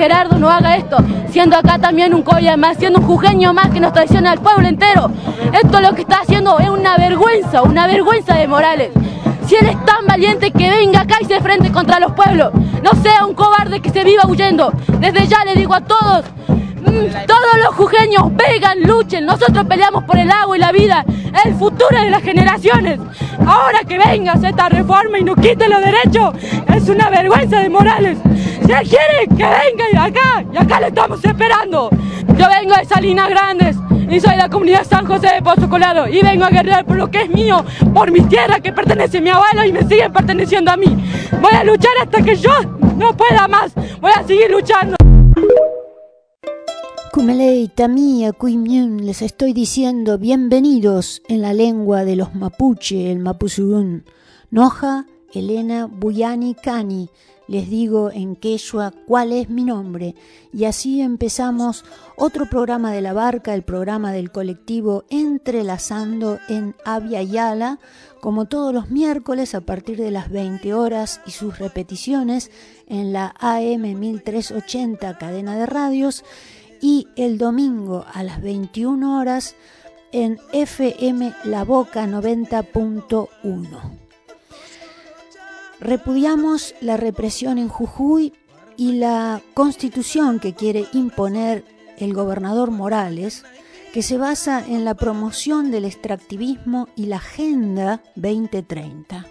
Gerardo no haga esto, siendo acá también un colla más, siendo un jujeño más que nos traiciona al pueblo entero. Esto lo que está haciendo es una vergüenza, una vergüenza de Morales. Si él es tan valiente que venga acá y se frente contra los pueblos, no sea un cobarde que se viva huyendo. Desde ya le digo a todos, mm, todos los jujeños, vengan, luchen, nosotros peleamos por el agua y la vida, el futuro de las generaciones. Ahora que venga esta reforma y nos quite los derechos, es una vergüenza de Morales. Si él quiere que venga acá, y acá le estamos esperando. Yo vengo de Salinas Grandes y soy de la comunidad San José de Pozo Colado y vengo a guerrear por lo que es mío, por mi tierra que pertenece a mi abuelo y me siguen perteneciendo a mí. Voy a luchar hasta que yo no pueda más. Voy a seguir luchando. Kumelei, Tamia, Kuimyun, les estoy diciendo bienvenidos en la lengua de los mapuche, el mapuzugún. Noja, Elena, Buyani, Cani les digo en quechua cuál es mi nombre. Y así empezamos otro programa de la barca, el programa del colectivo Entrelazando en Avia Yala, como todos los miércoles a partir de las 20 horas y sus repeticiones en la AM 1380 cadena de radios y el domingo a las 21 horas en FM La Boca 90.1. Repudiamos la represión en Jujuy y la constitución que quiere imponer el gobernador Morales, que se basa en la promoción del extractivismo y la Agenda 2030.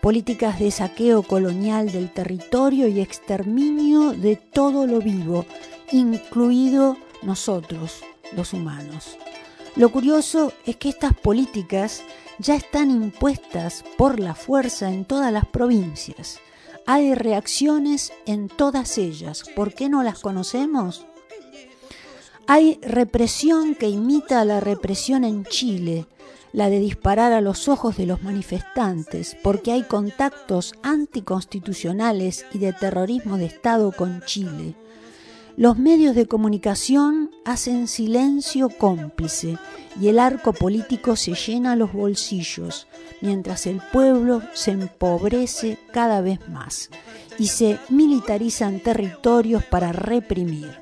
Políticas de saqueo colonial del territorio y exterminio de todo lo vivo, incluido nosotros, los humanos. Lo curioso es que estas políticas ya están impuestas por la fuerza en todas las provincias. Hay reacciones en todas ellas. ¿Por qué no las conocemos? Hay represión que imita a la represión en Chile, la de disparar a los ojos de los manifestantes, porque hay contactos anticonstitucionales y de terrorismo de Estado con Chile. Los medios de comunicación hacen silencio cómplice y el arco político se llena los bolsillos, mientras el pueblo se empobrece cada vez más y se militarizan territorios para reprimir.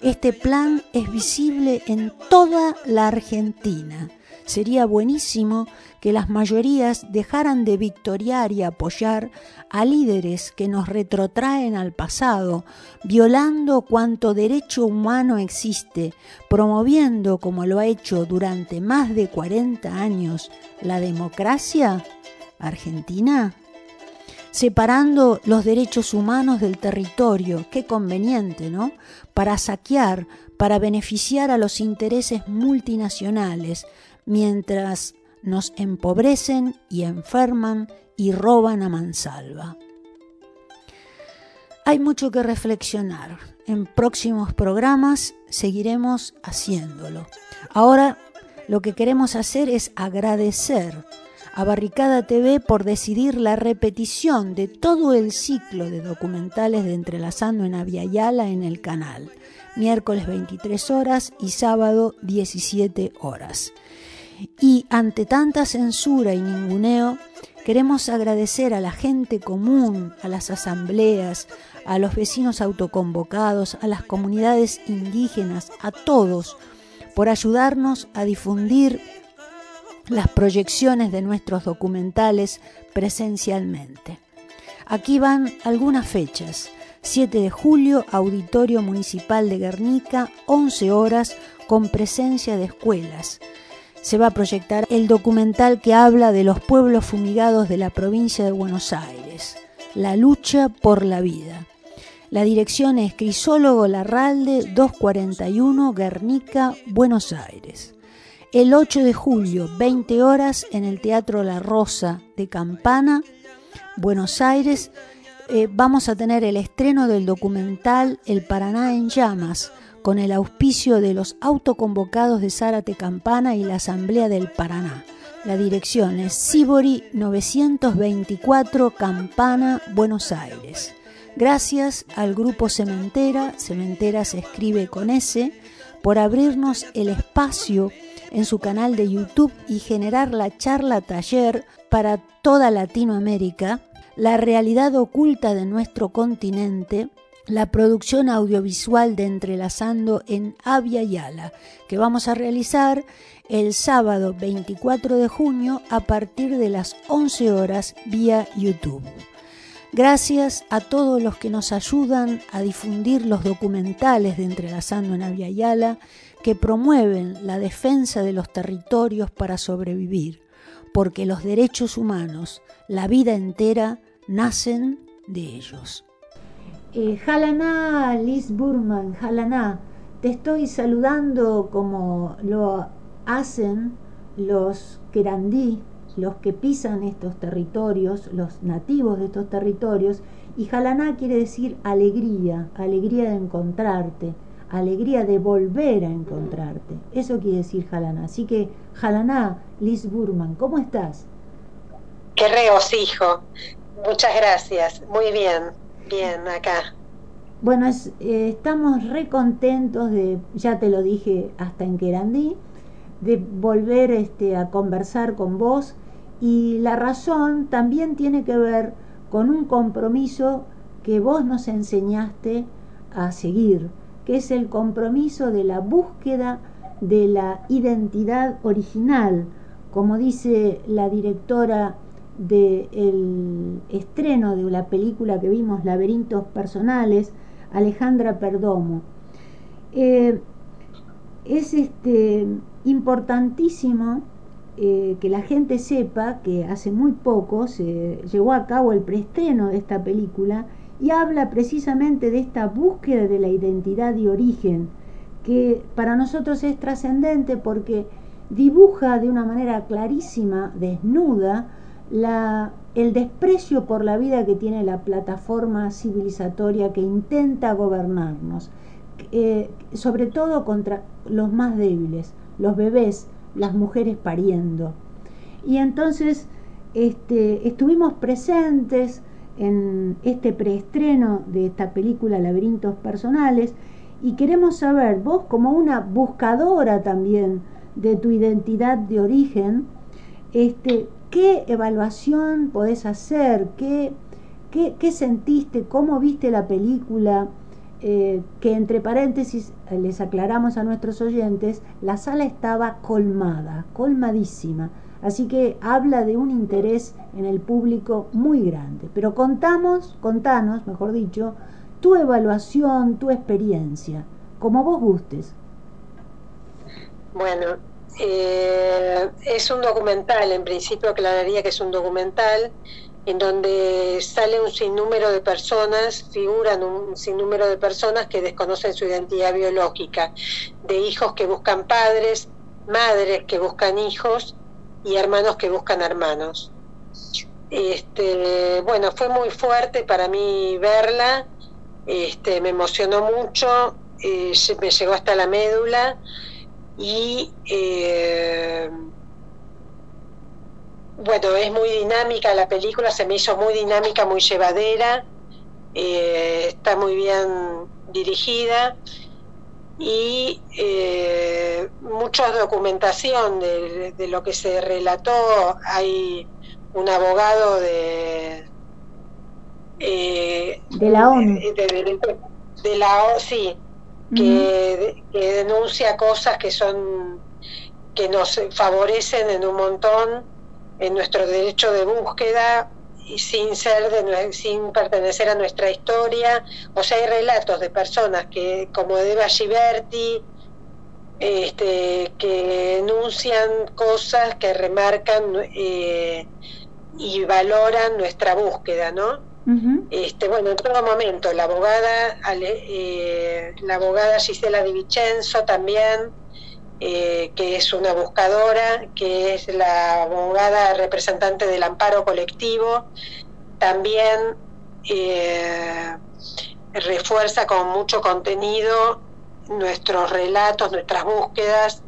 Este plan es visible en toda la Argentina. Sería buenísimo que las mayorías dejaran de victoriar y apoyar a líderes que nos retrotraen al pasado, violando cuanto derecho humano existe, promoviendo, como lo ha hecho durante más de 40 años, la democracia argentina separando los derechos humanos del territorio, qué conveniente, ¿no? Para saquear, para beneficiar a los intereses multinacionales, mientras nos empobrecen y enferman y roban a mansalva. Hay mucho que reflexionar. En próximos programas seguiremos haciéndolo. Ahora lo que queremos hacer es agradecer a Barricada TV por decidir la repetición de todo el ciclo de documentales de Entrelazando en Aviala en el canal, miércoles 23 horas y sábado 17 horas. Y ante tanta censura y ninguneo, queremos agradecer a la gente común, a las asambleas, a los vecinos autoconvocados, a las comunidades indígenas, a todos, por ayudarnos a difundir las proyecciones de nuestros documentales presencialmente. Aquí van algunas fechas. 7 de julio, Auditorio Municipal de Guernica, 11 horas, con presencia de escuelas se va a proyectar el documental que habla de los pueblos fumigados de la provincia de Buenos Aires, La lucha por la vida. La dirección es Crisólogo Larralde 241 Guernica, Buenos Aires. El 8 de julio, 20 horas, en el Teatro La Rosa de Campana, Buenos Aires, eh, vamos a tener el estreno del documental El Paraná en llamas, con el auspicio de los autoconvocados de Zárate Campana y la Asamblea del Paraná. La dirección es Sibori 924 Campana, Buenos Aires. Gracias al grupo Cementera, Cementera se escribe con S, por abrirnos el espacio en su canal de YouTube y generar la charla taller para toda Latinoamérica, la realidad oculta de nuestro continente, la producción audiovisual de Entrelazando en Avia Yala, que vamos a realizar el sábado 24 de junio a partir de las 11 horas vía YouTube. Gracias a todos los que nos ayudan a difundir los documentales de Entrelazando en Avia Yala que promueven la defensa de los territorios para sobrevivir, porque los derechos humanos, la vida entera, nacen de ellos. Eh, Jalaná, Liz Burman, Jalaná, te estoy saludando como lo hacen los querandí, los que pisan estos territorios, los nativos de estos territorios, y Jalaná quiere decir alegría, alegría de encontrarte, alegría de volver a encontrarte. Eso quiere decir Jalaná. Así que, Jalaná, Liz Burman, ¿cómo estás? Qué regocijo. Muchas gracias. Muy bien. Bien, acá. Bueno, eh, estamos re contentos de, ya te lo dije hasta en Querandí, de volver este, a conversar con vos y la razón también tiene que ver con un compromiso que vos nos enseñaste a seguir, que es el compromiso de la búsqueda de la identidad original, como dice la directora del estreno de la película que vimos, Laberintos Personales, Alejandra Perdomo. Eh, es este, importantísimo eh, que la gente sepa que hace muy poco se llevó a cabo el preestreno de esta película y habla precisamente de esta búsqueda de la identidad y origen, que para nosotros es trascendente porque dibuja de una manera clarísima, desnuda, la, el desprecio por la vida que tiene la plataforma civilizatoria que intenta gobernarnos, eh, sobre todo contra los más débiles, los bebés, las mujeres pariendo. Y entonces este, estuvimos presentes en este preestreno de esta película Laberintos Personales y queremos saber, vos como una buscadora también de tu identidad de origen, este, ¿Qué evaluación podés hacer? ¿Qué, qué, sentiste? ¿Cómo viste la película? Eh, que entre paréntesis eh, les aclaramos a nuestros oyentes, la sala estaba colmada, colmadísima. Así que habla de un interés en el público muy grande. Pero contamos, contanos, mejor dicho, tu evaluación, tu experiencia, como vos gustes. Bueno, eh, es un documental, en principio aclararía que es un documental en donde sale un sinnúmero de personas, figuran un sinnúmero de personas que desconocen su identidad biológica, de hijos que buscan padres, madres que buscan hijos y hermanos que buscan hermanos. Este, bueno, fue muy fuerte para mí verla, este, me emocionó mucho, eh, me llegó hasta la médula y eh, bueno, es muy dinámica la película, se me hizo muy dinámica, muy llevadera, eh, está muy bien dirigida y eh, mucha documentación de, lo que se relató. Hay un abogado de... de la ONU. De, la sí, que, denuncia cosas que son que nos favorecen en un montón en nuestro derecho de búsqueda y sin ser de, sin pertenecer a nuestra historia. O sea hay relatos de personas que como Eva Giberti este, que denuncian cosas que remarcan eh, y valoran nuestra búsqueda no este, bueno, en todo momento, la abogada, eh, la abogada Gisela Di Vicenzo también, eh, que es una buscadora, que es la abogada representante del amparo colectivo, también eh, refuerza con mucho contenido nuestros relatos, nuestras búsquedas.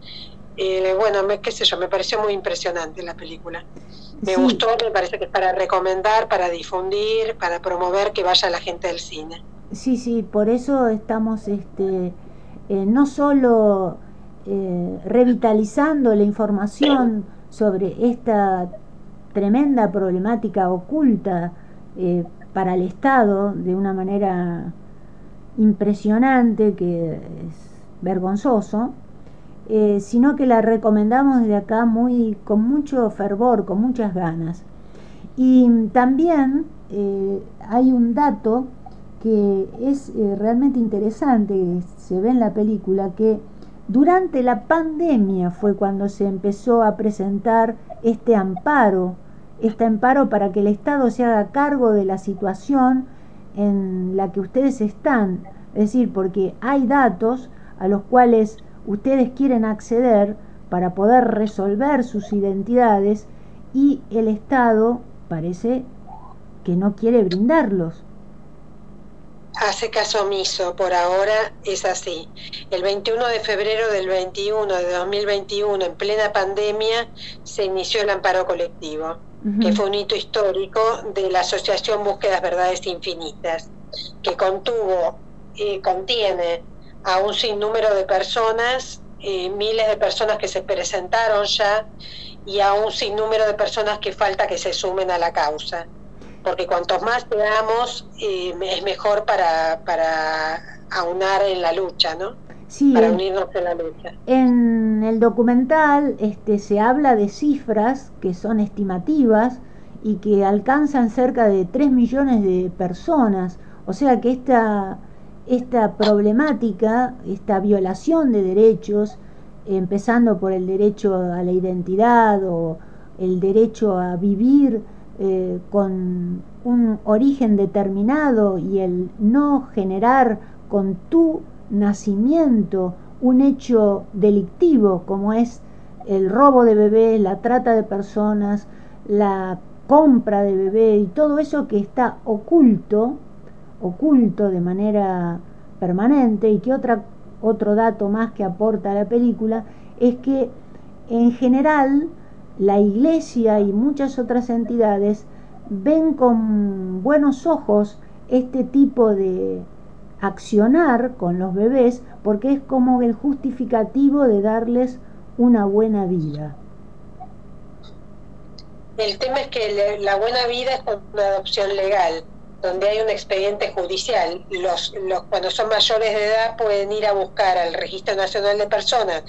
Bueno, me, qué sé yo, me pareció muy impresionante la película. Me gustó, me parece que es para recomendar, para difundir, para promover que vaya la gente del cine. Sí, sí, por eso estamos este, eh, no solo eh, revitalizando la información sobre esta tremenda problemática oculta eh, para el Estado de una manera impresionante, que es vergonzoso, eh, sino que la recomendamos desde acá muy, con mucho fervor, con muchas ganas. Y también eh, hay un dato que es realmente interesante, se ve en la película, que durante la pandemia fue cuando se empezó a presentar este amparo este amparo para que el Estado se haga cargo de la situación en la que ustedes están. Es decir, porque hay datos a los cuales ustedes quieren acceder para poder resolver sus identidades y el Estado parece que no quiere brindarlos. Hace caso omiso, por ahora es así. El 21 de febrero del 21 de 2021, en plena pandemia, se inició el amparo colectivo que fue un hito histórico de la Asociación Búsquedas Verdades Infinitas, que contuvo y contiene a un sinnúmero de personas, eh, miles de personas que se presentaron ya y a un sinnúmero de personas que falta que se sumen a la causa. Porque cuantos más seamos, eh, es mejor para, para aunar en la lucha, ¿no? para unirnos en la lucha. En el documental este, se habla de cifras que son estimativas y que alcanzan cerca de 3 millones de personas. O sea que esta, esta problemática, esta violación de derechos, empezando por el derecho a la identidad o el derecho a vivir eh, con un origen determinado y el no generar con tu nacimiento un hecho delictivo como es el robo de bebés, la trata de personas, la compra de bebé y todo eso que está oculto, oculto de manera permanente y que otra, otro dato más que aporta la película es que en general la iglesia y muchas otras entidades ven con buenos ojos este tipo de, accionar con los bebés porque es como el justificativo de darles una buena vida. El tema es que la buena vida es una adopción legal, donde hay un expediente judicial. Los, los, cuando son mayores de edad pueden ir a buscar al Registro Nacional de Personas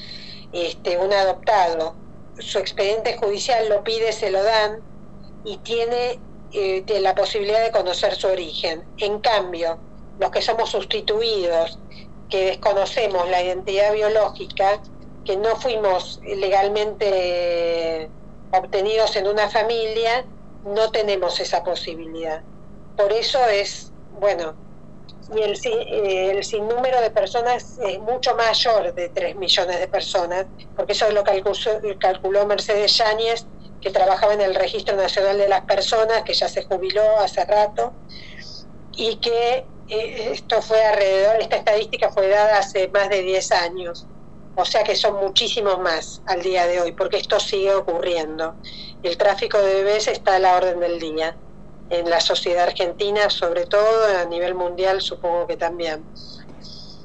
este, un adoptado. Su expediente judicial lo pide, se lo dan y tiene eh, la posibilidad de conocer su origen. En cambio, los que somos sustituidos, que desconocemos la identidad biológica, que no fuimos legalmente obtenidos en una familia, no tenemos esa posibilidad. Por eso es, bueno, y el, eh, el sinnúmero de personas es mucho mayor de 3 millones de personas, porque eso lo calculó, calculó Mercedes Yáñez, que trabajaba en el Registro Nacional de las Personas, que ya se jubiló hace rato, y que eh, esto fue alrededor, esta estadística fue dada hace más de 10 años, o sea que son muchísimos más al día de hoy, porque esto sigue ocurriendo. El tráfico de bebés está a la orden del día, en la sociedad argentina, sobre todo a nivel mundial, supongo que también.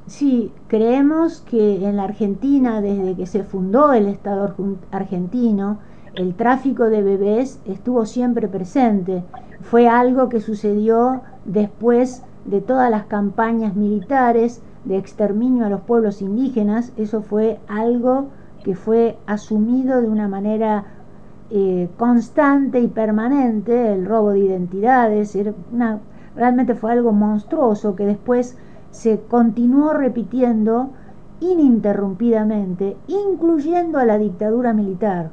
Sí, creemos que en la Argentina, desde que se fundó el Estado argentino, el tráfico de bebés estuvo siempre presente. Fue algo que sucedió después de todas las campañas militares de exterminio a los pueblos indígenas, eso fue algo que fue asumido de una manera eh, constante y permanente, el robo de identidades, realmente fue algo monstruoso que después se continuó repitiendo ininterrumpidamente, incluyendo a la dictadura militar.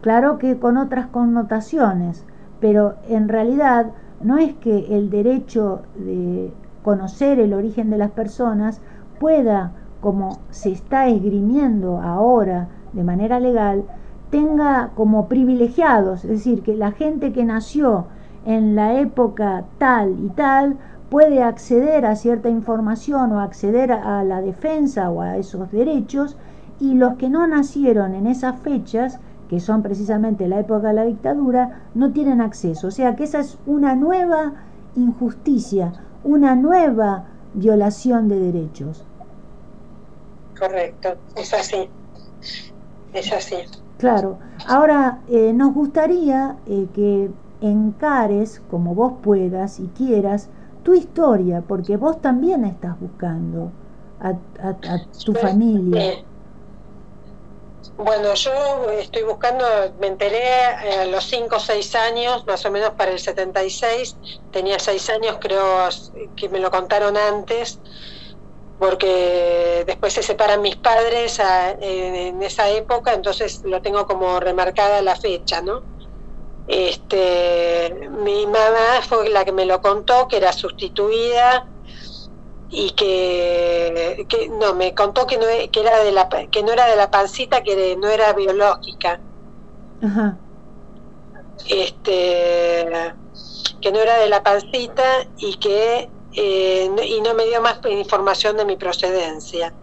Claro que con otras connotaciones, pero en realidad no es que el derecho de conocer el origen de las personas pueda, como se está esgrimiendo ahora de manera legal, tenga como privilegiados, es decir, que la gente que nació en la época tal y tal puede acceder a cierta información o acceder a la defensa o a esos derechos y los que no nacieron en esas fechas, que son precisamente la época de la dictadura, no tienen acceso. O sea que esa es una nueva injusticia, una nueva violación de derechos. Correcto, es así. Es así. Claro. Ahora, eh, nos gustaría eh, que encares, como vos puedas y quieras, tu historia, porque vos también estás buscando a, tu familia. Bueno, yo estoy buscando, me enteré a los 5 o 6 años, más o menos para el 76, tenía 6 años, creo que me lo contaron antes, porque después se separan mis padres en, esa época, entonces lo tengo como remarcada la fecha, ¿no? Este, mi mamá fue la que me lo contó, que era sustituida y que, no me contó que no que era de la que no era de la pancita, que no era biológica. Ajá. Este, que no era de la pancita y que eh, y no me dio más información de mi procedencia.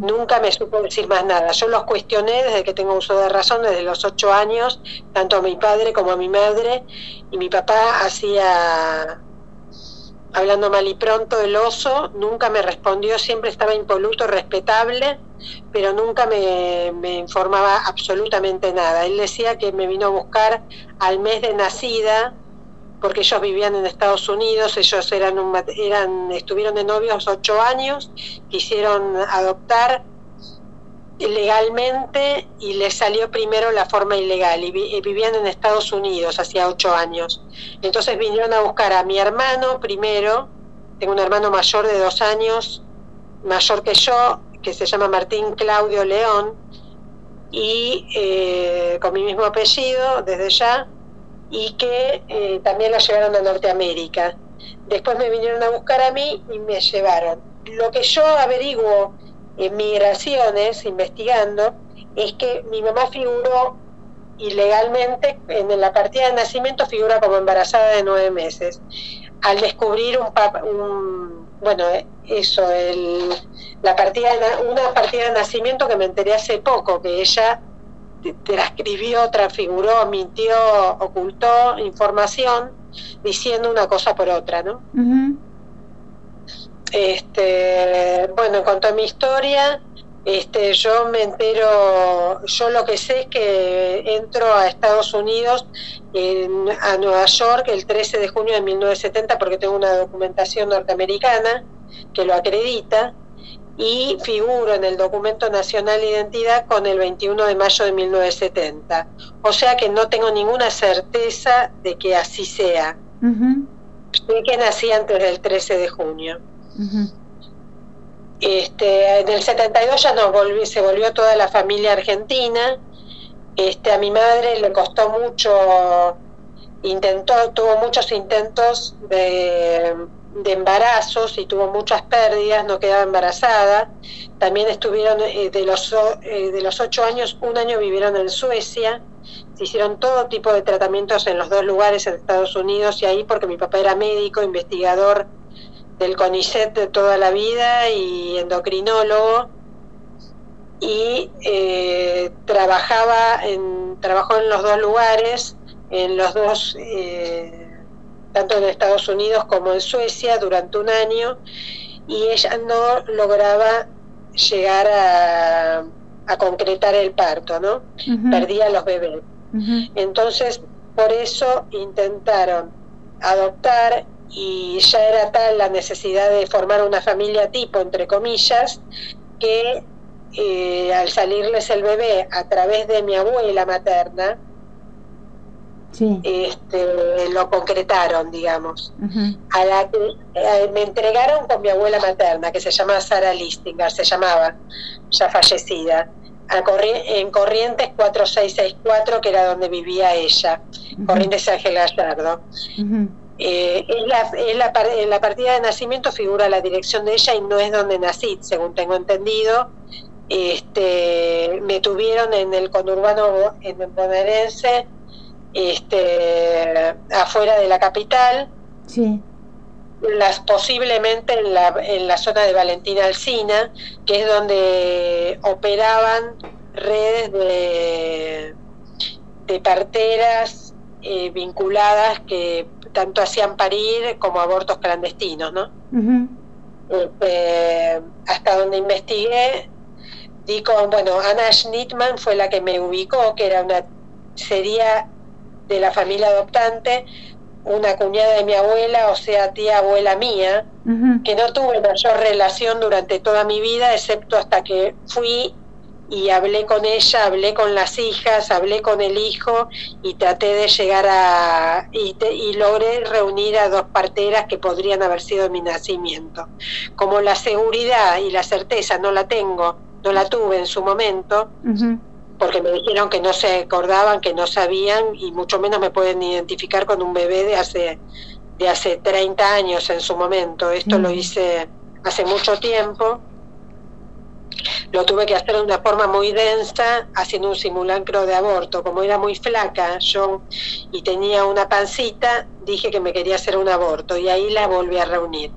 Nunca me supo decir más nada. Yo los cuestioné desde que tengo uso de razón, desde los ocho años, tanto a mi padre como a mi madre, y mi papá hacía, hablando mal y pronto, el oso, nunca me respondió, siempre estaba impoluto, respetable, pero nunca me, me informaba absolutamente nada. Él decía que me vino a buscar al mes de nacida, porque ellos vivían en Estados Unidos, ellos eran, eran estuvieron de novios ocho años, quisieron adoptar legalmente y les salió primero la forma ilegal y, vivían en Estados Unidos hacía ocho años. Entonces vinieron a buscar a mi hermano primero, tengo un hermano mayor de dos años, mayor que yo, que se llama Martín Claudio León, y eh, con mi mismo apellido desde ya, y que eh, también la llevaron a Norteamérica. Después me vinieron a buscar a mí y me llevaron. Lo que yo averiguo en migraciones, investigando, es que mi mamá figuró ilegalmente, en la partida de nacimiento figura como embarazada de nueve meses. Al descubrir un, bueno, eso, el, la partida una partida de nacimiento que me enteré hace poco, que ella transcribió, transfiguró, mintió, ocultó información diciendo una cosa por otra, ¿no? Este, bueno, en cuanto a mi historia, este, yo me entero, yo lo que sé es que entro a Estados Unidos, a Nueva York, el 13 de junio de 1970, porque tengo una documentación norteamericana que lo acredita, y figuro en el documento nacional de identidad con el 21 de mayo de 1970. O sea que no tengo ninguna certeza de que así sea. Sé que nací antes del 13 de junio. este, en el 72 ya nos volví, se volvió toda la familia argentina. Este, a mi madre le costó mucho, intentó, tuvo muchos intentos de de embarazos y tuvo muchas pérdidas, no quedaba embarazada. También estuvieron eh, de, los, eh, de los ocho años, un año vivieron en Suecia. Se hicieron todo tipo de tratamientos en los dos lugares, en Estados Unidos y ahí, porque mi papá era médico, investigador del CONICET de toda la vida y endocrinólogo. Y eh, trabajaba en, trabajó en los dos lugares, en los dos tanto en Estados Unidos como en Suecia durante un año y ella no lograba llegar a, concretar el parto, ¿no? Perdía los bebés. Entonces, por eso intentaron adoptar y ya era tal la necesidad de formar una familia tipo, entre comillas, que eh, al salirles el bebé a través de mi abuela materna, este, lo concretaron, digamos. A la que eh, me entregaron con mi abuela materna, que se llama Sara Listinger, se llamaba, ya fallecida, en Corrientes 4664, que era donde vivía ella, Corrientes Ángel Gallardo. Eh, en, la, en, la, partida de nacimiento figura la dirección de ella y no es donde nací, según tengo entendido. Este, me tuvieron en el conurbano en el bonaerense este, afuera de la capital. Sí. las posiblemente en la, en la zona de Valentina Alcina, que es donde operaban redes de, de parteras eh, vinculadas que tanto hacían parir como abortos clandestinos, ¿no? Este, hasta donde investigué, di con, bueno, Anna Schnittman fue la que me ubicó, que era una, sería de la familia adoptante, una cuñada de mi abuela, o sea, tía abuela mía, que no tuve mayor relación durante toda mi vida, excepto hasta que fui y hablé con ella, hablé con las hijas, hablé con el hijo y traté de llegar a... y, y logré reunir a dos parteras que podrían haber sido mi nacimiento. Como la seguridad y la certeza no la tengo, no la tuve en su momento, porque me dijeron que no se acordaban, que no sabían y mucho menos me pueden identificar con un bebé de hace, de hace 30 años en su momento. Esto lo hice hace mucho tiempo. Lo tuve que hacer de una forma muy densa, haciendo un simulacro de aborto. Como era muy flaca yo y tenía una pancita, dije que me quería hacer un aborto y ahí la volví a reunir.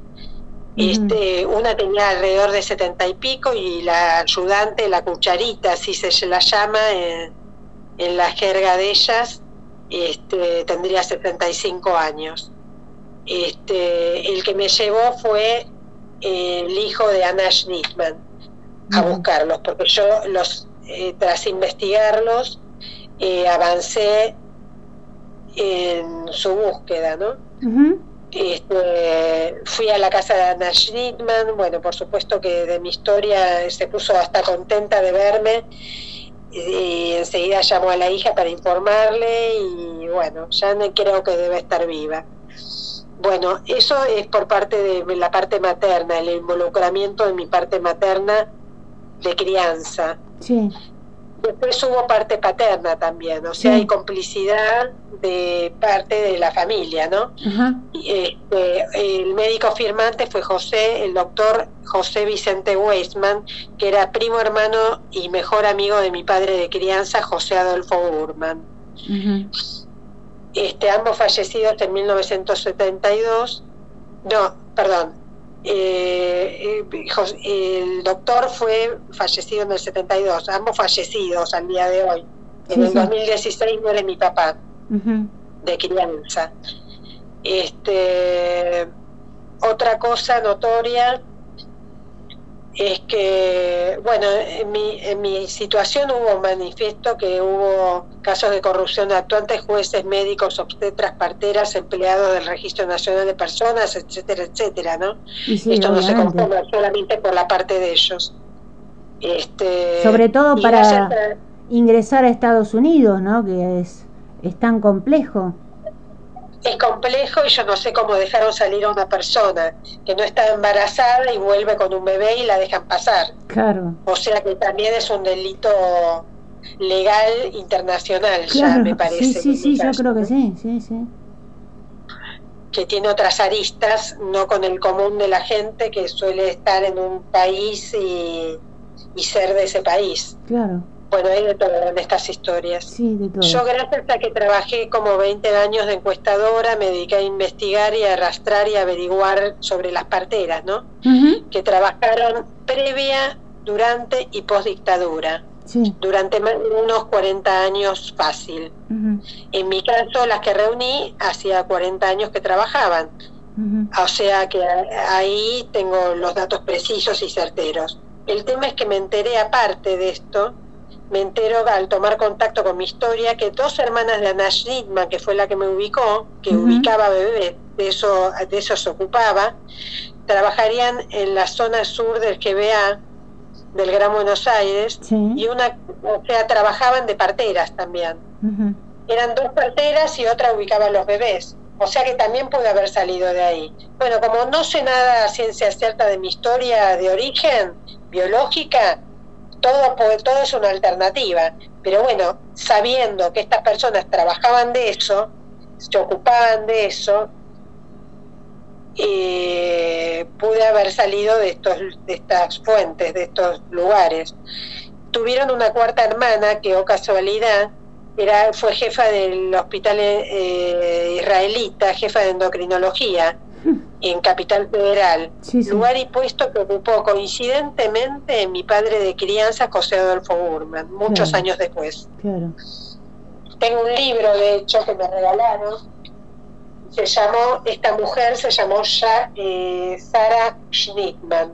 Este, una tenía alrededor de setenta y pico y la ayudante, la cucharita, así se la llama en, la jerga de ellas, este, tendría 75 años. Este, el que me llevó fue el hijo de Anna Schnittman a buscarlos, porque yo los eh, tras investigarlos eh, avancé en su búsqueda, ¿no? Este, fui a la casa de Anna Schnittman, bueno, por supuesto que de mi historia se puso hasta contenta de verme y enseguida llamó a la hija para informarle y bueno, ya creo que debe estar viva. Bueno, eso es por parte de la parte materna, el involucramiento de mi parte materna de crianza. Sí. Después hubo parte paterna también, o sea, hay complicidad de parte de la familia, ¿no? Este, el médico firmante fue José, el doctor José Vicente Weisman, que era primo hermano y mejor amigo de mi padre de crianza, José Adolfo Urman. este, ambos fallecidos en 1972. No, perdón, eh, el doctor fue fallecido en el 72, ambos fallecidos al día de hoy. En el 2016 muere mi papá de crianza. Este, otra cosa notoria es que, bueno, en mi, en mi situación hubo manifiesto que hubo casos de corrupción de actuantes, jueces, médicos, obstetras, parteras, empleados del Registro Nacional de Personas, etcétera, etcétera, ¿no? Esto no se conforma solamente por la parte de ellos. Este, Sobre todo para ingresar a Estados Unidos, ¿no? Que es, es tan complejo es complejo y yo no sé cómo dejaron salir a una persona que no está embarazada y vuelve con un bebé y la dejan pasar. Claro. O sea que también es un delito legal internacional ya me parece. Sí, sí, sí, yo creo que sí, sí, sí. Que tiene otras aristas, no con el común de la gente que suele estar en un país y, y ser de ese país. Claro. Bueno, hay de todo en estas historias. Sí, de todo. Yo gracias a que trabajé como 20 años de encuestadora, me dediqué a investigar y a arrastrar y averiguar sobre las parteras, ¿no? Que trabajaron previa, durante y post dictadura. Sí. Durante unos 40 años fácil. En mi caso, las que reuní, hacía 40 años que trabajaban. O sea que ahí tengo los datos precisos y certeros. El tema es que me enteré aparte de esto, me entero al tomar contacto con mi historia que dos hermanas de Anna Schnittman, que fue la que me ubicó, que ubicaba bebés, de eso, de eso se ocupaba, trabajarían en la zona sur del GBA, del Gran Buenos Aires, y una, o sea, trabajaban de parteras también. Eran dos parteras y otra ubicaba los bebés. O sea que también puede haber salido de ahí. Bueno, como no sé nada a ciencia cierta de mi historia de origen biológica, todo, todo es una alternativa. Pero bueno, sabiendo que estas personas trabajaban de eso, se ocupaban de eso, eh, pude haber salido de, estos, de estas fuentes, de estos lugares. Tuvieron una cuarta hermana que, o oh casualidad, era, fue jefa del hospital eh, israelita, jefa de endocrinología, en Capital Federal, lugar y puesto que ocupó coincidentemente mi padre de crianza, José Adolfo Burman, muchos años después. Tengo un libro, de hecho, que me regalaron, se llamó, esta mujer se llamó ya, eh, Sara Schnittman,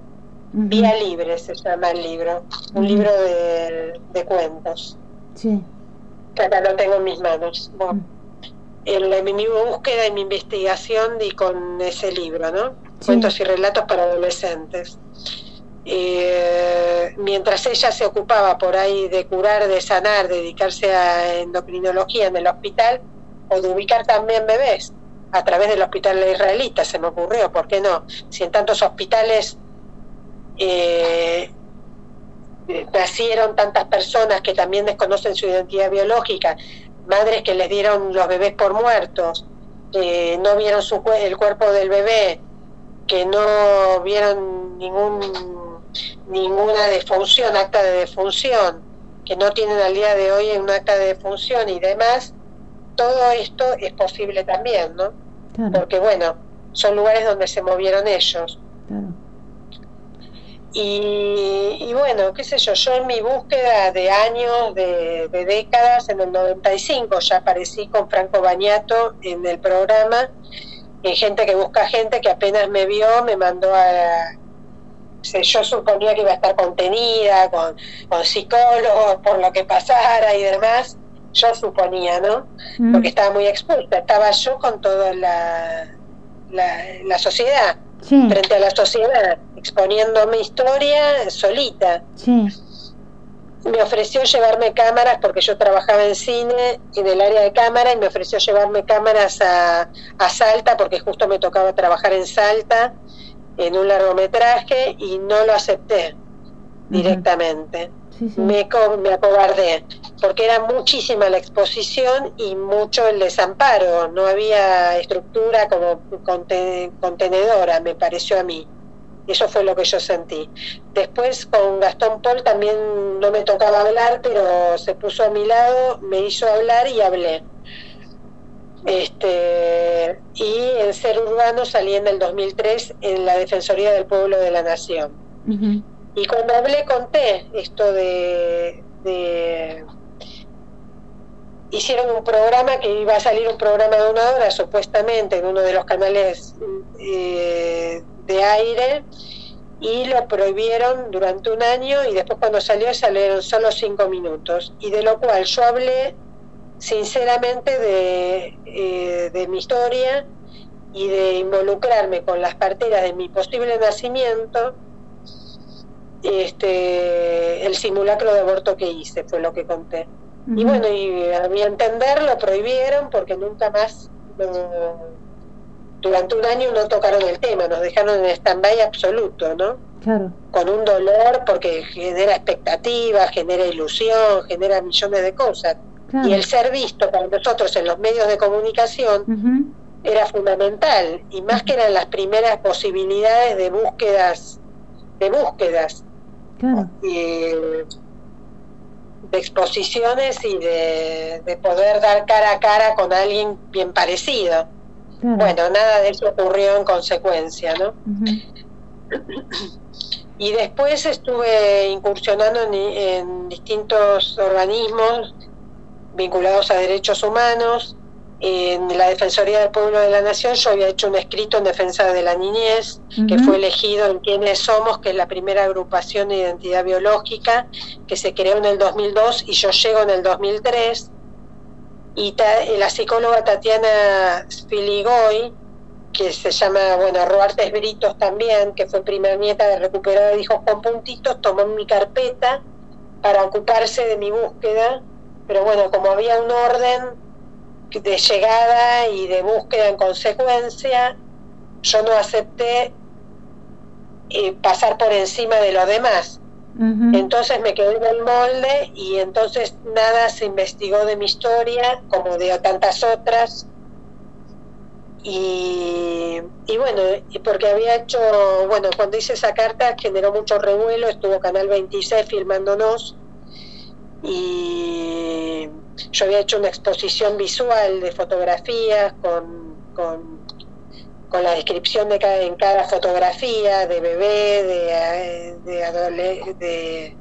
Vía Libre se llama el libro, un libro de, de cuentos. Sí. Lo tengo en mis manos. Bueno en, mi búsqueda y mi investigación y con ese libro, ¿no? Cuentos y relatos para adolescentes. Eh, mientras ella se ocupaba por ahí de curar, de sanar, dedicarse a endocrinología en el hospital o de ubicar también bebés a través del hospital israelita, se me ocurrió, ¿por qué no? Si en tantos hospitales eh, nacieron tantas personas que también desconocen su identidad biológica, madres que les dieron los bebés por muertos, que no vieron su, el cuerpo del bebé, que no vieron ningún, ninguna defunción, acta de defunción, que no tienen al día de hoy un acta de defunción y demás, todo esto es posible también, ¿no? Porque bueno, son lugares donde se movieron ellos. Y, bueno, qué sé yo, yo en mi búsqueda de años, de, décadas, en el 95 ya aparecí con Franco Bañato en el programa, y gente que busca gente que apenas me vio me mandó a... Yo suponía que iba a estar contenida, con, con psicólogos, por lo que pasara y demás, yo suponía, ¿no? Mm. Porque estaba muy expuesta, estaba yo con toda la, la, la sociedad frente a la sociedad, exponiendo mi historia solita. Me ofreció llevarme cámaras porque yo trabajaba en cine, en el área de cámara, y me ofreció llevarme cámaras a, a Salta porque justo me tocaba trabajar en Salta en un largometraje y no lo acepté directamente. Me, me acobardé, porque era muchísima la exposición y mucho el desamparo, no había estructura como contenedora, me pareció a mí. Eso fue lo que yo sentí. Después con Gastón Paul también no me tocaba hablar, pero se puso a mi lado, me hizo hablar y hablé. Este, y en Ser Urbano salí en el 2003 en la Defensoría del Pueblo de la Nación. Y cuando hablé conté esto de, Hicieron un programa que iba a salir un programa de una hora, supuestamente, en uno de los canales eh, de aire, y lo prohibieron durante un año y después cuando salió salieron solo cinco minutos. Y de lo cual yo hablé sinceramente de, eh, de mi historia y de involucrarme con las parteras de mi posible nacimiento este, el simulacro de aborto que hice, fue lo que conté. Y bueno, y a mi entender lo prohibieron porque nunca más, durante un año no tocaron el tema, nos dejaron en stand-by absoluto, ¿no? Claro. Con un dolor porque genera expectativa, genera ilusión, genera millones de cosas. Y el ser visto para nosotros en los medios de comunicación era fundamental, y más que eran las primeras posibilidades de búsquedas, de búsquedas de exposiciones y de, poder dar cara a cara con alguien bien parecido. Bueno, nada de eso ocurrió en consecuencia, ¿no? Y después estuve incursionando en distintos organismos vinculados a derechos humanos, en la Defensoría del Pueblo de la Nación yo había hecho un escrito en defensa de la niñez, que fue elegido en Quiénes Somos, que es la primera agrupación de identidad biológica, que se creó en el 2002 y yo llego en el 2003. Y la psicóloga Tatiana Spiligoy, que se llama, bueno, Roartes Britos también, que fue primera nieta de recuperar de hijos con puntitos, tomó mi carpeta para ocuparse de mi búsqueda, pero bueno, como había un orden de llegada y de búsqueda en consecuencia, yo no acepté eh, pasar por encima de lo demás. Entonces me quedé en el molde y entonces nada se investigó de mi historia como de tantas otras. Y, y bueno, porque había hecho, bueno, cuando hice esa carta generó mucho revuelo, estuvo Canal 26 filmándonos y yo había hecho una exposición visual de fotografías con, con la descripción de cada, en cada fotografía de bebé, de, de, de,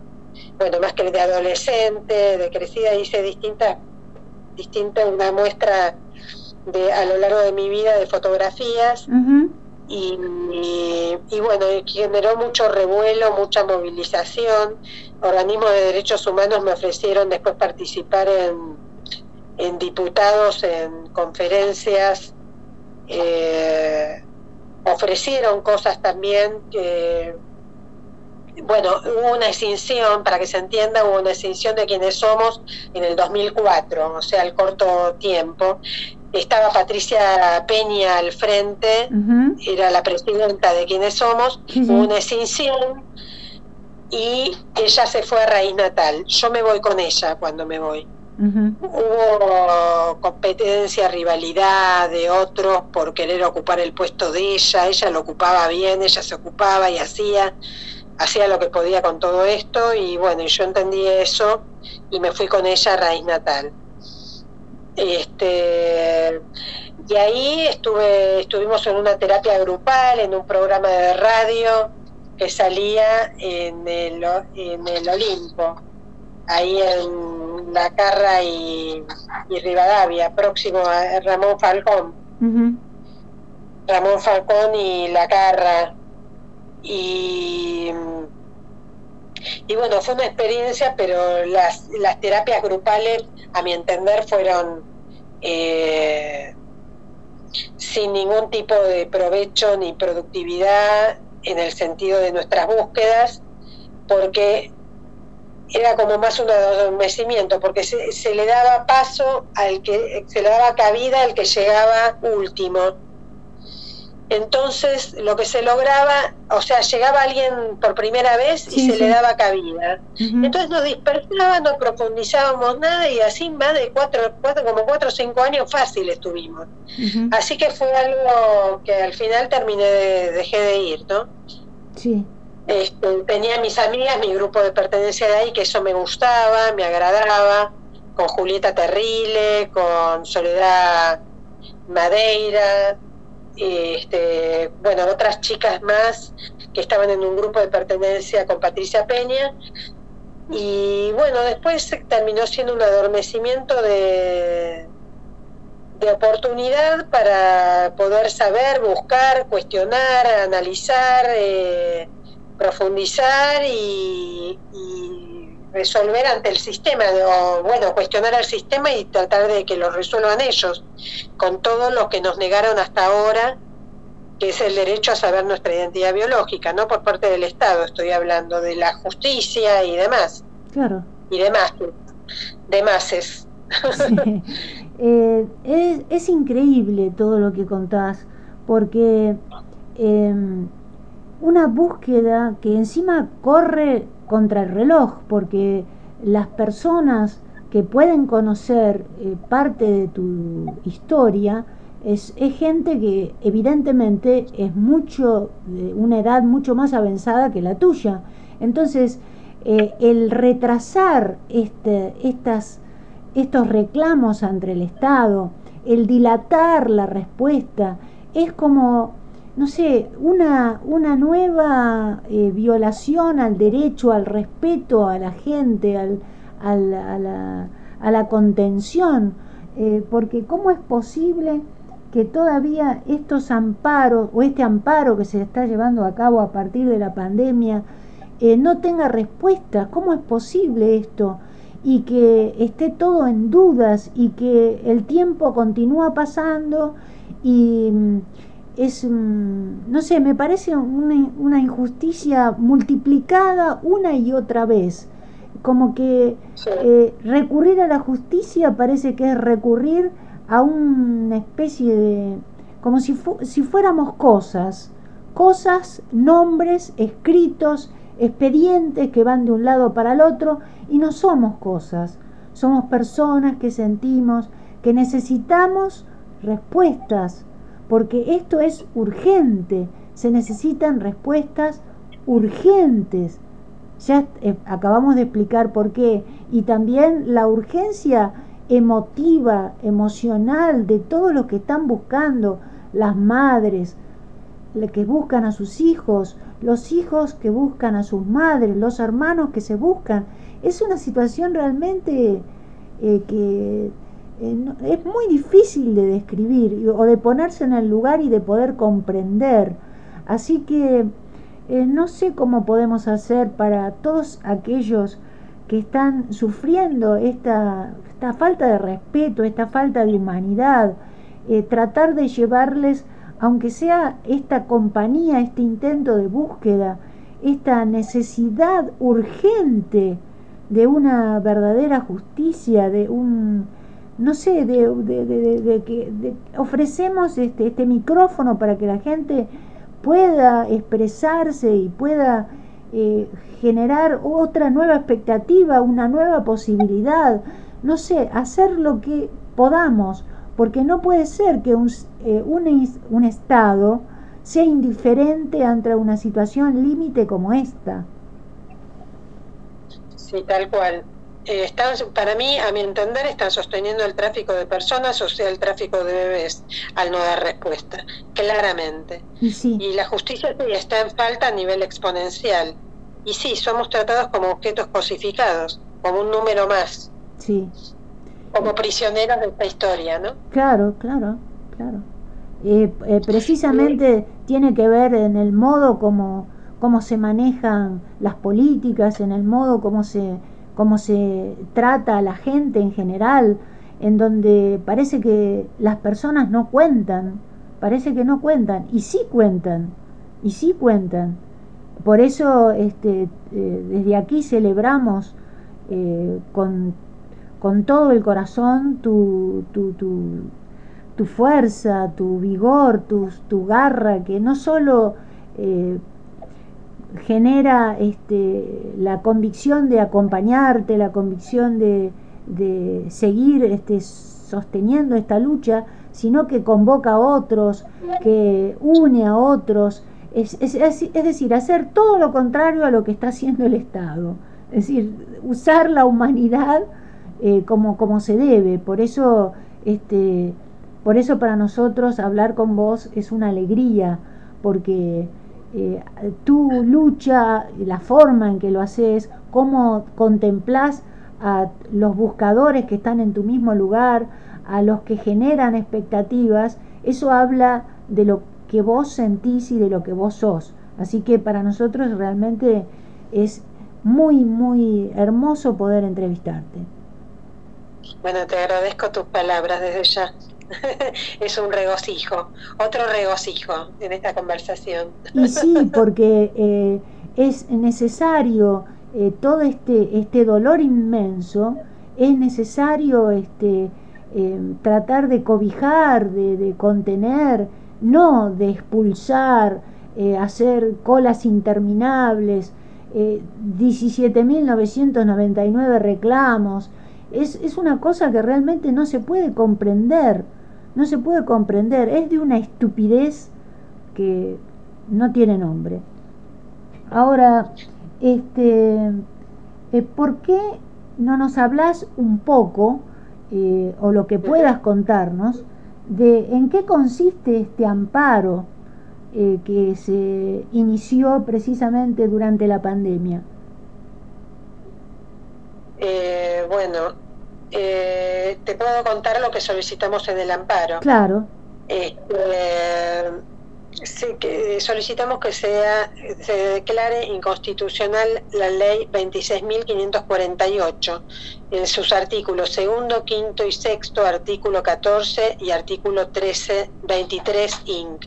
bueno, más que de adolescente, de crecida, hice distintas, distintas, una muestra de, a lo largo de mi vida de fotografías. y, y, bueno, generó mucho revuelo, mucha movilización. Organismos de derechos humanos me ofrecieron después participar en, en diputados, en conferencias eh, ofrecieron cosas también que, bueno, hubo una extinción, para que se entienda, hubo una extinción de quienes somos en el 2004, o sea, al corto tiempo. Estaba Patricia Peña al frente, era la presidenta de quienes somos, hubo una extinción y ella se fue a raíz natal. Yo me voy con ella cuando me voy. Hubo competencia, rivalidad de otros por querer ocupar el puesto de ella, ella lo ocupaba bien, ella se ocupaba y hacía, hacía lo que podía con todo esto y bueno, yo entendí eso y me fui con ella a raíz natal. Este, y ahí estuve, estuvimos en una terapia grupal, en un programa de radio que salía en el, en el Olimpo, ahí en la Carra y, Rivadavia, próximo a Ramón Falcón. Ramón Falcón y La Carra. Y, y bueno, fue una experiencia, pero las, las terapias grupales, a mi entender, fueron eh, sin ningún tipo de provecho ni productividad en el sentido de nuestras búsquedas, porque era como más un adormecimiento, porque se, se, le daba paso al que, se le daba cabida al que llegaba último. Entonces, lo que se lograba, o sea, llegaba alguien por primera vez y se le daba cabida. Entonces nos dispersaba, no profundizábamos nada y así más de cuatro, cuatro como cuatro o cinco años fácil estuvimos. Así que fue algo que al final terminé, de, dejé de ir, ¿no? Sí. Este, tenía mis amigas, mi grupo de pertenencia de ahí, que eso me gustaba, me agradaba, con Julieta Terrile, con Soledad Madeira, este, bueno, otras chicas más que estaban en un grupo de pertenencia con Patricia Peña. Y bueno, después terminó siendo un adormecimiento de, de oportunidad para poder saber, buscar, cuestionar, analizar. Eh, profundizar y, resolver ante el sistema, o bueno, cuestionar al sistema y tratar de que lo resuelvan ellos, con todo lo que nos negaron hasta ahora, que es el derecho a saber nuestra identidad biológica, no por parte del Estado, estoy hablando de la justicia y demás. Claro. Y demás, demás es. Eh, es, es, increíble todo lo que contás, porque eh, una búsqueda que encima corre contra el reloj, porque las personas que pueden conocer eh, parte de tu historia es, gente que evidentemente es mucho de una edad mucho más avanzada que la tuya. Entonces, eh, el retrasar este, estas, estos reclamos ante el Estado, el dilatar la respuesta, es como no sé, una, una nueva eh, violación al derecho, al respeto a la gente, al, a, la, contención, eh, porque ¿cómo es posible que todavía estos amparos o este amparo que se está llevando a cabo a partir de la pandemia eh, no tenga respuesta? ¿Cómo es posible esto? Y que esté todo en dudas y que el tiempo continúa pasando y es, mm, no sé, me parece una, injusticia multiplicada una y otra vez. Como que eh, recurrir a la justicia parece que es recurrir a una especie de... como si, si fuéramos cosas, cosas, nombres, escritos, expedientes que van de un lado para el otro y no somos cosas, somos personas que sentimos, que necesitamos respuestas porque esto es urgente, se necesitan respuestas urgentes. Ya eh, acabamos de explicar por qué. Y también la urgencia emotiva, emocional de todos los que están buscando las madres que buscan a sus hijos, los hijos que buscan a sus madres, los hermanos que se buscan. Es una situación realmente eh, que eh, es muy difícil de describir o de ponerse en el lugar y de poder comprender. Así que eh, no sé cómo podemos hacer para todos aquellos que están sufriendo esta, esta falta de respeto, esta falta de humanidad, tratar de llevarles aunque sea esta compañía, este intento de búsqueda, esta necesidad urgente de una verdadera justicia, de un, no sé, de, que ofrecemos este, este micrófono para que la gente pueda expresarse y pueda eh, generar otra nueva expectativa, una nueva posibilidad, no sé, hacer lo que podamos porque no puede ser que un, eh, un, Estado sea indiferente ante una situación límite como esta. Sí, tal cual. Eh, están, para mí, a mi entender, están sosteniendo el tráfico de personas, o sea, el tráfico de bebés, al no dar respuesta, claramente. Y, la justicia está en falta a nivel exponencial. Y sí, somos tratados como objetos cosificados, como un número más. Sí como prisioneros de esta historia, ¿no? Claro, claro, claro. Eh, eh, precisamente tiene que ver en el modo como, como se manejan las políticas, en el modo como se, como se trata a la gente en general, en donde parece que las personas no cuentan, parece que no cuentan, y sí cuentan, y sí cuentan. Por eso este, eh, desde aquí celebramos con con todo el corazón tu, tu, tu, fuerza, tu vigor, tu, garra, que no solo eh, genera este, la convicción de acompañarte, la convicción de, seguir este, sosteniendo esta lucha, sino que convoca a otros, que une a otros, es, decir, hacer todo lo contrario a lo que está haciendo el Estado, es decir, usar la humanidad eh, como, como se debe. Por eso, este, por eso para nosotros hablar con vos es una alegría, porque eh, tu lucha, la forma en que lo haces, cómo contemplás a los buscadores que están en tu mismo lugar, a los que generan expectativas, eso habla de lo que vos sentís y de lo que vos sos. Así que para nosotros realmente es muy, muy hermoso poder entrevistarte. Bueno, te agradezco tus palabras desde ya. es un regocijo, otro regocijo en esta conversación. y sí, porque eh, es necesario eh, todo este, este dolor inmenso, es necesario este, eh, tratar de cobijar, de, de, contener, no de expulsar, hacer colas interminables, 17.999 reclamos, es, es una cosa que realmente no se puede comprender, no se puede comprender, es de una estupidez que no tiene nombre. Ahora, este, eh, ¿por qué no nos hablas un poco, eh, o lo que puedas contarnos, de en qué consiste este amparo eh, que se inició precisamente durante la pandemia? bueno, eh, te puedo contar lo que solicitamos en el amparo. Claro. Este, que solicitamos que sea se declare inconstitucional la ley 26.548 en sus artículos segundo, quinto y sexto, artículo 14 y artículo 13, 23 INC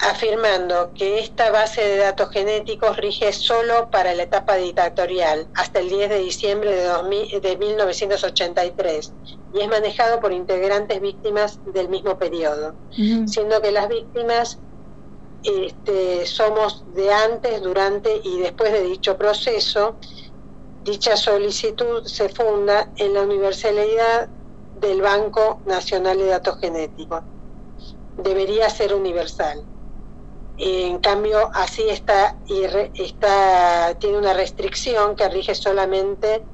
afirmando que esta base de datos genéticos rige solo para la etapa dictatorial, hasta el 10 de diciembre de, de 1983, y es manejado por integrantes víctimas del mismo periodo, siendo que las víctimas este, somos de antes, durante y después de dicho proceso. Dicha solicitud se funda en la universalidad del Banco Nacional de Datos Genéticos. Debería ser universal. En cambio, así está, está, tiene una restricción que rige solamente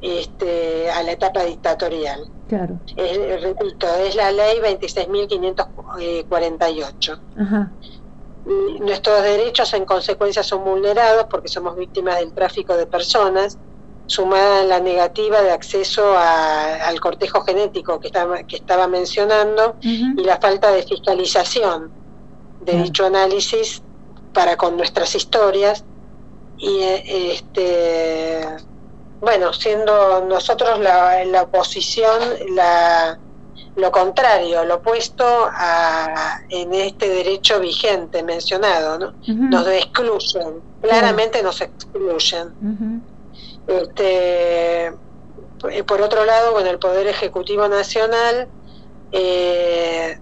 este, a la etapa dictatorial. Claro. repito, es la ley 26.548. Ajá. Nuestros derechos en consecuencia son vulnerados porque somos víctimas del tráfico de personas, sumada a la negativa de acceso al cortejo genético que estaba, que estaba mencionando y la falta de fiscalización de dicho análisis para con nuestras historias y este bueno siendo nosotros la, la oposición la lo contrario, lo opuesto a, en este derecho vigente mencionado, ¿no? Nos excluyen, claramente nos excluyen. este, por otro lado, bueno, el Poder Ejecutivo Nacional eh,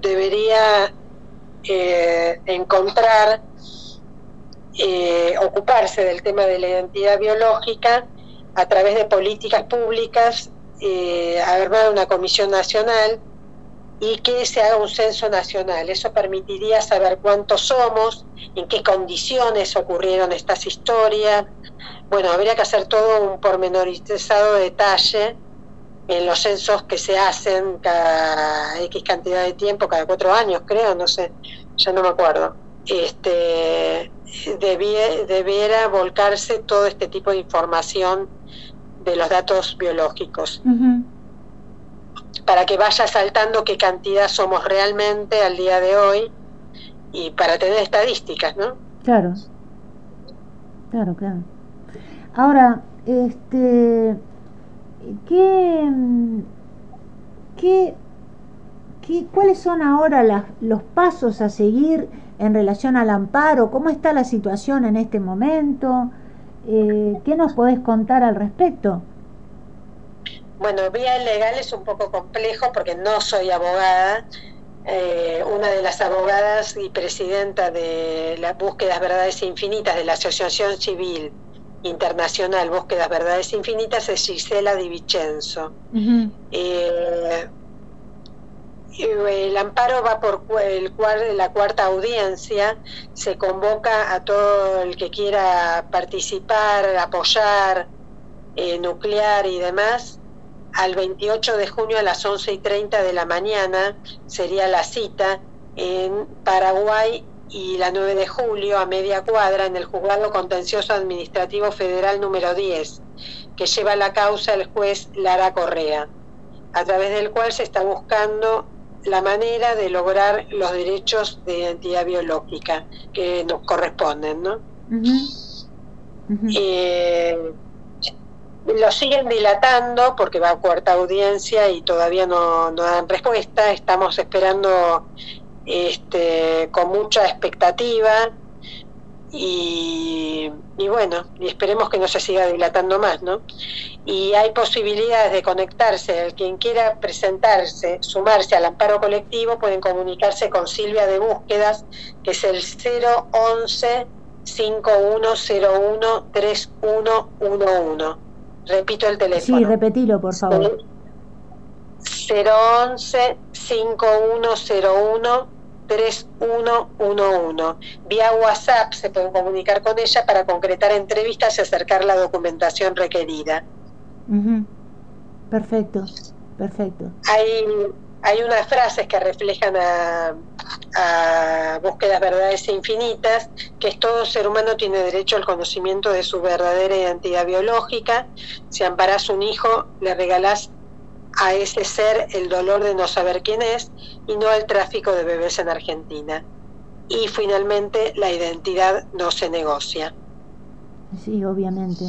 debería eh, encontrar, eh, ocuparse del tema de la identidad biológica a través de políticas públicas eh, armar una comisión nacional y que se haga un censo nacional. Eso permitiría saber cuántos somos, en qué condiciones ocurrieron estas historias. Bueno, habría que hacer todo un pormenorizado detalle en los censos que se hacen cada X cantidad de tiempo, cada cuatro años creo, no sé, ya no me acuerdo. Este, debiera volcarse todo este tipo de información de los datos biológicos. Para que vaya saltando qué cantidad somos realmente al día de hoy y para tener estadísticas, ¿no? Claro. Claro, claro. Ahora, este ¿qué, qué, qué cuáles son ahora las, los pasos a seguir en relación al amparo? ¿Cómo está la situación en este momento? Eh, ¿Qué nos podés contar al respecto? Bueno, vía legal es un poco complejo porque no soy abogada. Eh, una de las abogadas y presidenta de las Búsquedas Verdades Infinitas de la Asociación Civil Internacional Búsquedas Verdades Infinitas es Gisela Di Vicenzo. Eh, el amparo va por el la cuarta audiencia, se convoca a todo el que quiera participar, apoyar, eh, nuclear y demás. Al 28 de junio a las 11 y 30 de la mañana sería la cita en Paraguay y la 9 de julio a media cuadra en el Juzgado Contencioso Administrativo Federal número 10, que lleva la causa el juez Lara Correa, a través del cual se está buscando la manera de lograr los derechos de identidad biológica que nos corresponden, ¿no? Eh, lo siguen dilatando porque va a cuarta audiencia y todavía no, no dan respuesta. Estamos esperando este, con mucha expectativa y, bueno, y esperemos que no se siga dilatando más, ¿no? Y hay posibilidades de conectarse, el quien quiera presentarse, sumarse al amparo colectivo, pueden comunicarse con Silvia de Búsquedas, que es el 011 5101 3111. Repito el teléfono. Sí, repetilo, por favor. 011 5101 3111. Vía WhatsApp se pueden comunicar con ella para concretar entrevistas y acercar la documentación requerida. Perfecto, perfecto. Hay, hay unas frases que reflejan a, a búsquedas verdades infinitas, que es todo ser humano tiene derecho al conocimiento de su verdadera identidad biológica. Si amparas un hijo, le regalás a ese ser el dolor de no saber quién es y no el tráfico de bebés en Argentina. Y finalmente la identidad no se negocia. Sí, obviamente.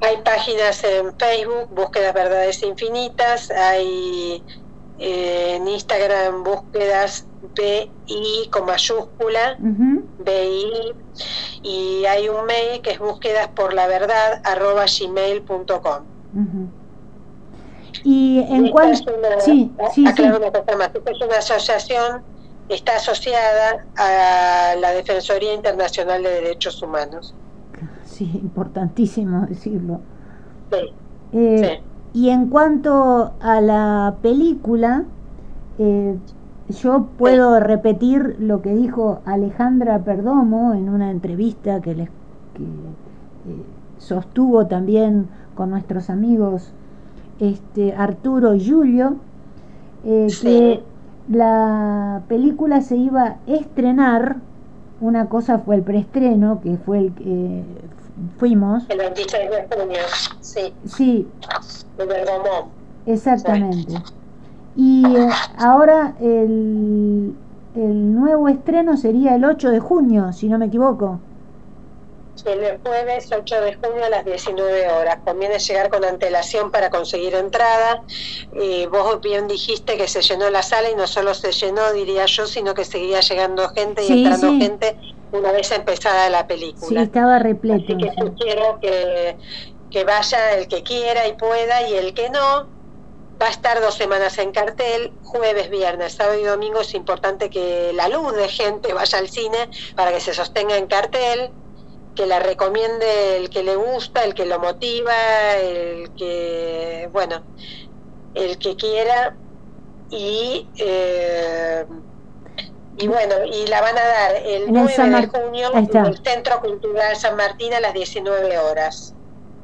Hay páginas en Facebook, Búsquedas Verdades Infinitas, hay eh, en Instagram búsquedas BI con mayúscula, BI, y hay un mail que es búsquedas por la verdad arroba gmail.com. Y en cuanto... Sí, sí, sí. es una asociación, está asociada a la Defensoría Internacional de Derechos Humanos. Sí, importantísimo decirlo. Sí. Eh, y en cuanto a la película, eh, yo puedo repetir lo que dijo Alejandra Perdomo en una entrevista que les que, eh, sostuvo también con nuestros amigos este, Arturo Julio, eh, que la película se iba a estrenar, una cosa fue el preestreno, que fue el que fuimos. El 26 de junio, sí. Sí. Bergamo. Exactamente. Y eh, ahora el, el nuevo estreno sería el 8 de junio, si no me equivoco el jueves 8 de junio a las 19 horas. Conviene llegar con antelación para conseguir entrada. y vos bien dijiste que se llenó la sala y no solo se llenó, diría yo, sino que seguía llegando gente y entrando gente una vez empezada la película. Sí, estaba repleto. Así que quiero que, que vaya el que quiera y pueda y el que no. Va a estar dos semanas en cartel, jueves, viernes, sábado y domingo. Es importante que la luz de gente vaya al cine para que se sostenga en cartel que la recomiende el que le gusta, el que lo motiva, el que, bueno, el que quiera y, eh, y bueno, y la van a dar el 9 de junio en el Centro Cultural San Martín a las 19 horas.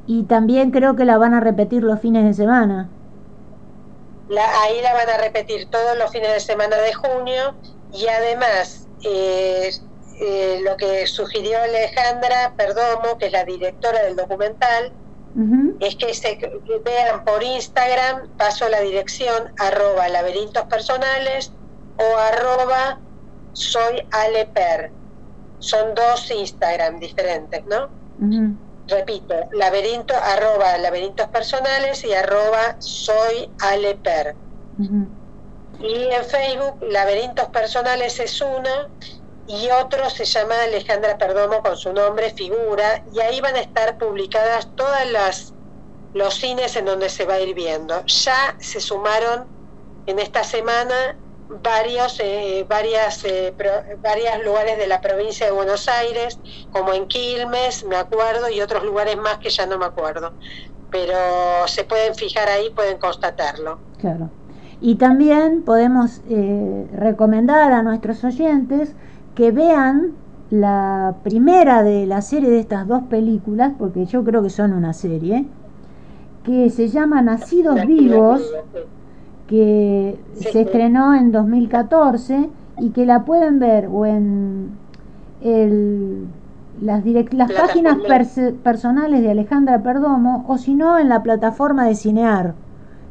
Y también creo que la van a repetir los fines de semana. La, ahí la van a repetir todos los fines de semana de junio y además eh, eh, lo que sugirió Alejandra Perdomo, que es la directora del documental, es que se vean por Instagram, paso la dirección, arroba laberintos personales o arroba soy Aleper. Son dos Instagram diferentes, ¿no? Repito, laberinto, arroba laberintos personales y arroba soy Aleper. Y en Facebook, laberintos personales es una y otro se llama Alejandra Perdomo con su nombre, figura, y ahí van a estar publicadas todas las los cines en donde se va a ir viendo. Ya se sumaron en esta semana varios eh, varias eh, varios lugares de la provincia de Buenos Aires, como en Quilmes, me acuerdo, y otros lugares más que ya no me acuerdo. Pero se pueden fijar ahí, pueden constatarlo. Claro. Y también podemos eh, recomendar a nuestros oyentes que vean la primera de la serie de estas dos películas, porque yo creo que son una serie, que se llama Nacidos Vivos, que se estrenó en 2014 y que la pueden ver o en el, las, las páginas personales de Alejandra Perdomo o si no en la plataforma de Cinear,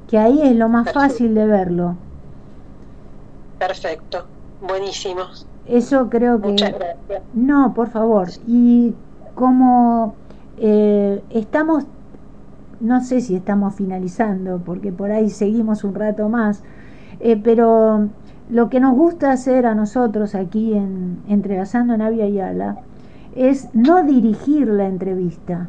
que ahí es lo más fácil de verlo. Perfecto, buenísimo. Eso creo que... No, por favor. Y como eh, estamos, no sé si estamos finalizando, porque por ahí seguimos un rato más, eh, pero lo que nos gusta hacer a nosotros aquí en Entrelazando Navia y Ala es no dirigir la entrevista.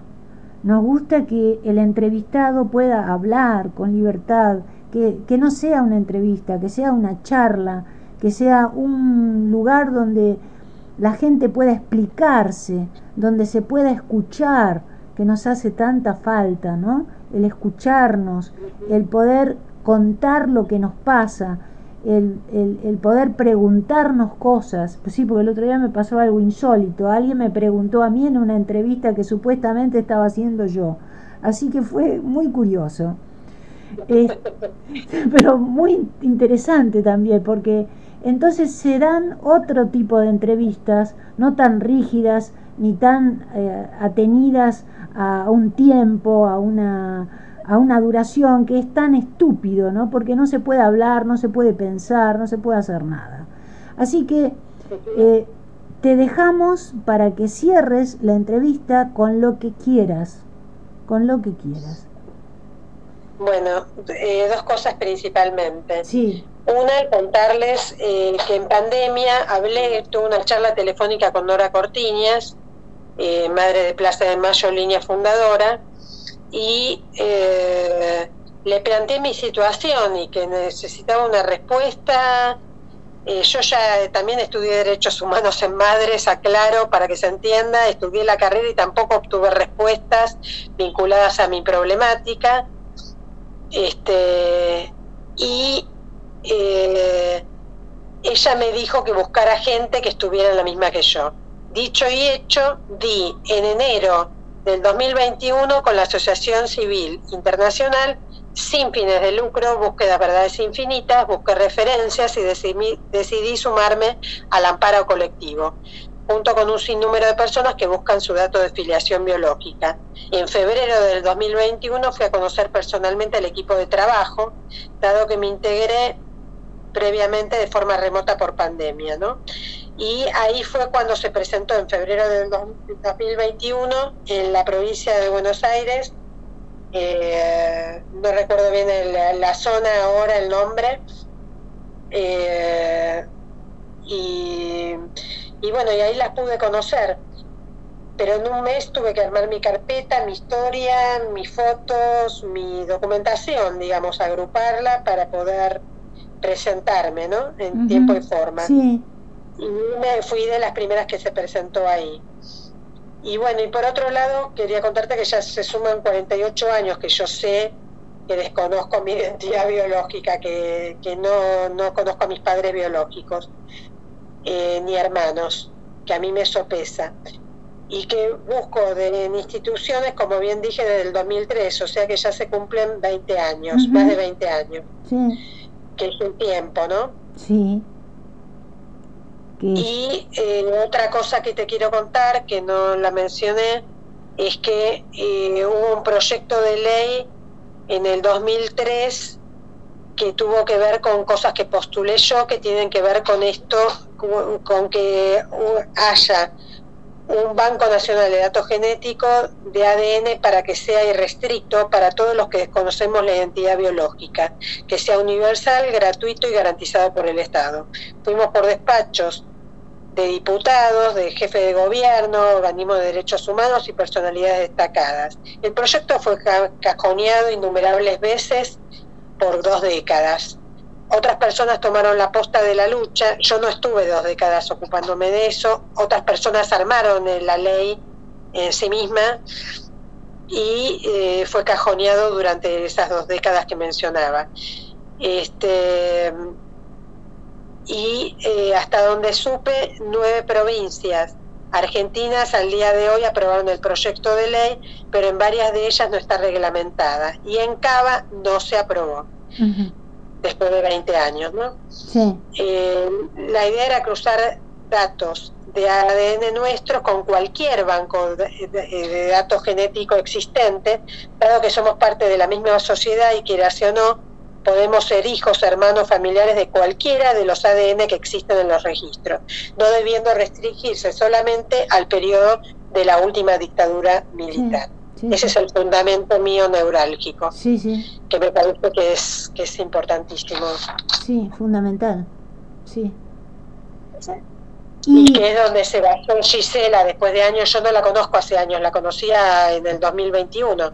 Nos gusta que el entrevistado pueda hablar con libertad, que, que no sea una entrevista, que sea una charla, que sea un lugar donde la gente pueda explicarse, donde se pueda escuchar, que nos hace tanta falta, ¿no? El escucharnos, el poder contar lo que nos pasa, el, el, poder preguntarnos cosas. Pues sí, porque el otro día me pasó algo insólito. Alguien me preguntó a mí en una entrevista que supuestamente estaba haciendo yo. Así que fue muy curioso. pero muy interesante también, porque entonces se dan otro tipo de entrevistas, no tan rígidas ni tan eh, atenidas a un tiempo, a una, a una duración que es tan estúpido, ¿no? Porque no se puede hablar, no se puede pensar, no se puede hacer nada. Así que eh, te dejamos para que cierres la entrevista con lo que quieras, con lo que quieras. Bueno, eh, dos cosas principalmente. Sí. Una, contarles eh, que en pandemia hablé, tuve una charla telefónica con Nora Cortiñas, eh, madre de Plaza de Mayo, línea fundadora, y eh, le planteé mi situación y que necesitaba una respuesta. yo ya también estudié Derechos Humanos en Madres, aclaro, para que se entienda, estudié la carrera y tampoco obtuve respuestas vinculadas a mi problemática. Este, y eh, ella me dijo que buscara gente que estuviera en la misma que yo. Dicho y hecho, di en enero del 2021 con la Asociación Civil Internacional sin fines de lucro, búsqueda verdades infinitas, busqué referencias y decidí, sumarme al amparo colectivo junto con un sinnúmero de personas que buscan su dato de filiación biológica. En febrero del 2021 fui a conocer personalmente al equipo de trabajo, dado que me integré previamente de forma remota por pandemia, ¿no? Y ahí fue cuando se presentó en febrero del 2021 en la provincia de Buenos Aires, eh, no recuerdo bien la zona ahora, el nombre, eh, y y bueno, y ahí las pude conocer. Pero en un mes tuve que armar mi carpeta, mi historia, mis fotos, mi documentación, digamos, agruparla para poder presentarme, ¿no? En tiempo y forma. Sí. Y me fui de las primeras que se presentó ahí. Y bueno, y por otro lado, quería contarte que ya se suman 48 años que yo sé que desconozco mi identidad biológica, que, que no, no conozco a mis padres biológicos eh, ni hermanos, que a mí me sopesa. Y que busco de, en instituciones, como bien dije, desde el 2003, o sea que ya se cumplen 20 años, más de 20 años. Sí. Que es un tiempo, ¿no? Sí. Y eh, otra cosa que te quiero contar, que no la mencioné, es que eh, hubo un proyecto de ley en el 2003 que tuvo que ver con cosas que postulé yo, que tienen que ver con esto, con, que haya un Banco Nacional de Datos Genéticos de ADN para que sea irrestricto para todos los que desconocemos la identidad biológica, que sea universal, gratuito y garantizado por el Estado. Fuimos por despachos de diputados, de jefe de gobierno, organismos de derechos humanos y personalidades destacadas. El proyecto fue cajoneado innumerables veces por dos décadas. Otras personas tomaron la posta de la lucha, yo no estuve dos décadas ocupándome de eso, otras personas armaron la ley en sí misma y eh, fue cajoneado durante esas dos décadas que mencionaba. Este, y eh, hasta donde supe, nueve provincias argentinas al día de hoy aprobaron el proyecto de ley, pero en varias de ellas no está reglamentada. Y en Cava no se aprobó, después de 20 años. ¿no? Eh, la idea era cruzar datos de ADN nuestro con cualquier banco de, datos genético existente, dado que somos parte de la misma sociedad y quiera o no, podemos ser hijos, hermanos, familiares de cualquiera de los ADN que existen en los registros, no debiendo restringirse solamente al periodo de la última dictadura militar. Ese es el fundamento mío neurálgico, que me parece que es, que es importantísimo. Sí, fundamental. Sí. Y, que es donde se basó Gisela después de años, yo no la conozco hace años, la conocía en el 2021,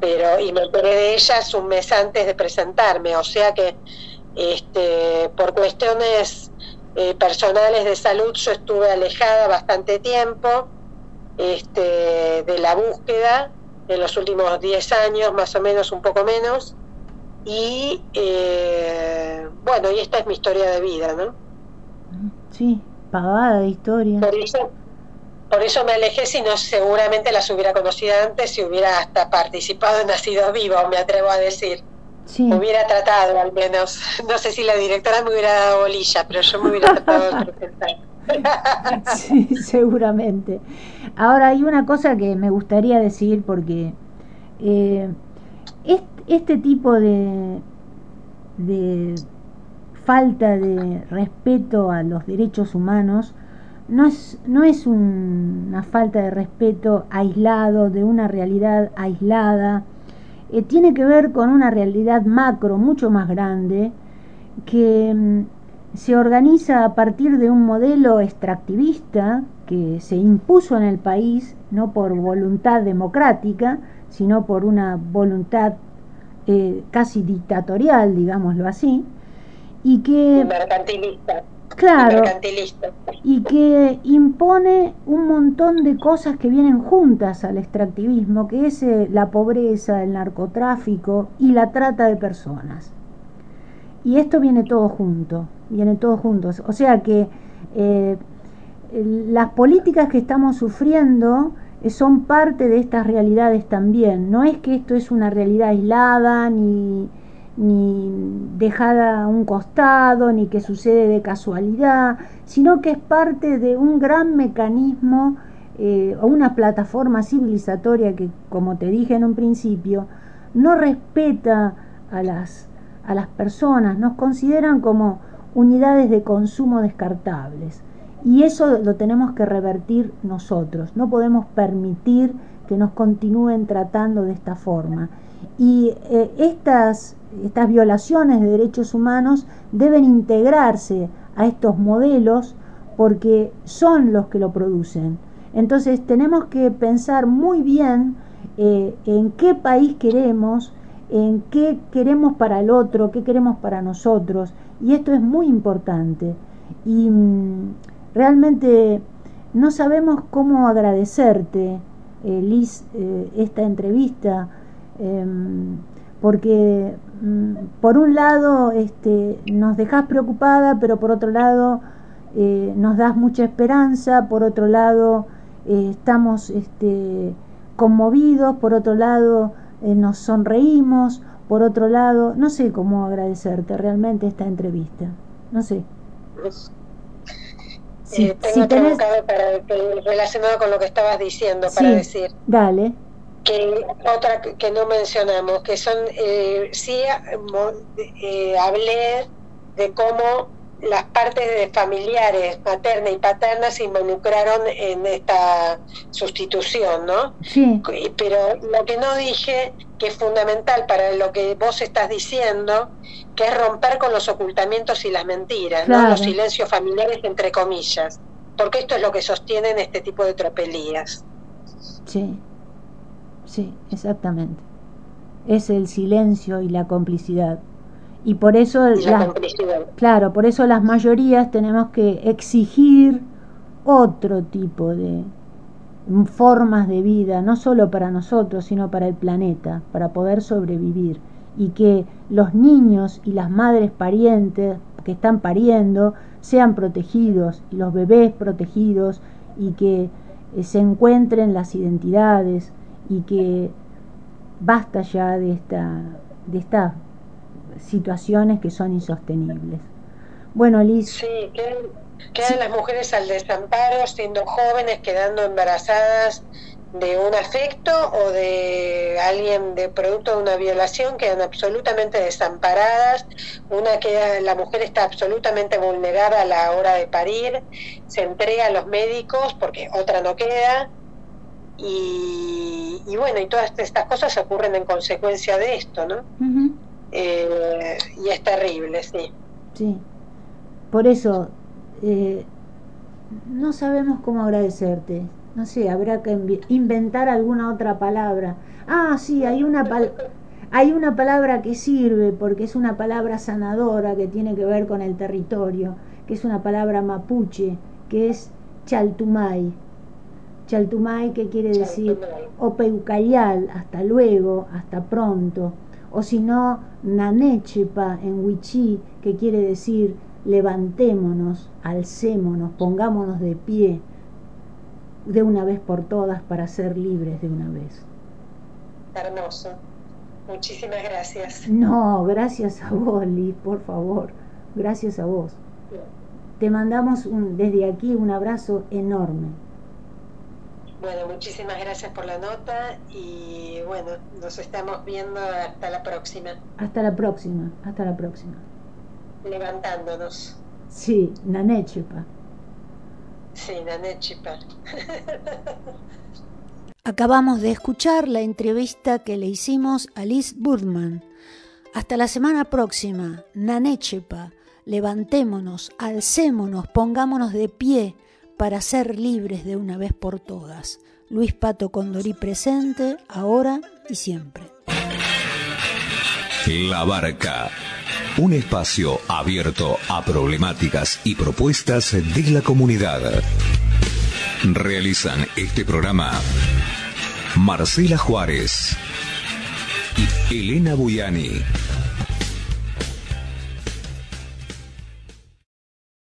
pero y me enteré de ella un mes antes de presentarme, o sea que este, por cuestiones eh, personales de salud yo estuve alejada bastante tiempo este, de la búsqueda en los últimos 10 años, más o menos, un poco menos, y eh, bueno, y esta es mi historia de vida, ¿no? Sí, pagada de historia. Por eso, por eso me alejé, si no seguramente las hubiera conocido antes si hubiera hasta participado en Nacido Vivo, me atrevo a decir. Sí. Hubiera tratado al menos. No sé si la directora me hubiera dado bolilla, pero yo me hubiera tratado de presentar. sí, seguramente. Ahora hay una cosa que me gustaría decir porque eh, este, tipo de, de falta de respeto a los derechos humanos no es, no es una falta de respeto aislado, de una realidad aislada, eh, tiene que ver con una realidad macro mucho más grande que mm, se organiza a partir de un modelo extractivista que se impuso en el país, no por voluntad democrática, sino por una voluntad eh, casi dictatorial, digámoslo así, y que mercantilista. Claro. Y que impone un montón de cosas que vienen juntas al extractivismo que es eh, la pobreza el narcotráfico y la trata de personas. Y esto viene todo junto viene todo juntos o sea que eh, las políticas que estamos sufriendo son parte de estas realidades también. No es que esto es una realidad aislada, ni, ni dejada a un costado, ni que sucede de casualidad, sino que es parte de un gran mecanismo eh, o una plataforma civilizatoria que, como te dije en un principio, no respeta a las, a las personas, nos consideran como unidades de consumo descartables. Y eso lo tenemos que revertir nosotros. No podemos permitir que nos continúen tratando de esta forma. Y eh, estas, estas violaciones de derechos humanos deben integrarse a estos modelos porque son los que lo producen. Entonces tenemos que pensar muy bien eh, en qué país queremos, en qué queremos para el otro, qué queremos para nosotros. Y esto es muy importante. Y mm, realmente no sabemos cómo agradecerte, eh, Liz, eh, esta entrevista, em, porque mm, por un lado este, nos dejas preocupada, pero por otro lado eh, nos das mucha esperanza, por otro lado estamos este, conmovidos, por otro lado nos sonreímos, por otro lado, no sé cómo agradecerte realmente esta entrevista, no sé. Pues, eh, tengo otro para, relacionado con lo que estabas diciendo para decir. Dale. Que otra que no mencionamos, que son, eh, sí eh, hablé de cómo las partes familiares, materna y paterna, se involucraron en esta sustitución, ¿no? Sí. Pero lo que no dije, que es fundamental para lo que vos estás diciendo, que es romper con los ocultamientos y las mentiras, ¿no? Los silencios familiares, entre comillas, porque esto es lo que sostienen este tipo de tropelías. Sí, sí, exactamente. Es el silencio y la complicidad y por eso claro por eso las mayorías tenemos que exigir otro tipo de formas de vida no solo para nosotros sino para el planeta para poder sobrevivir. Y que los niños y las madres parientes que están pariendo sean protegidos y los bebés protegidos y que eh, se encuentren las identidades y que basta ya de esta de esta situaciones que son insostenibles. Bueno, Liz. Sí, quedan, las mujeres al desamparo, siendo jóvenes, quedando embarazadas de un afecto o de alguien de producto de una violación quedan absolutamente desamparadas una queda la mujer está absolutamente vulnerada a la hora de parir se entrega a los médicos porque otra no queda y, bueno y todas estas cosas ocurren en consecuencia de esto no eh, y es terrible, sí. Sí, por eso eh, no sabemos cómo agradecerte. No sé, habrá que inventar alguna otra palabra. Ah, sí, hay una, hay una palabra que sirve porque es una palabra sanadora que tiene que ver con el territorio, que es una palabra mapuche, que es chaltumay. Chaltumay, que quiere decir opeucayal, hasta luego, hasta pronto o si no, Nanechepa en Wichí, que quiere decir levantémonos, alcémonos, pongámonos de pie de una vez por todas para ser libres de una vez. Hermoso. Muchísimas gracias. No, gracias a vos, Liz, por favor. Gracias a vos. Te mandamos un, desde aquí un abrazo enorme. Bueno, muchísimas gracias por la nota y bueno, nos estamos viendo hasta la próxima. Hasta la próxima, hasta la próxima. Levantándonos. Sí, Nanechipa. Sí, Nanechipa. Acabamos de escuchar la entrevista que le hicimos a Liz Burman. Hasta la semana próxima, Nanechepa, levantémonos, alcémonos, pongámonos de pie para ser libres de una vez por todas. Luis Pato Condorí presente, ahora y siempre. La Barca, un espacio abierto a problemáticas y propuestas de la comunidad. Realizan este programa Marcela Juárez y Elena Buyani.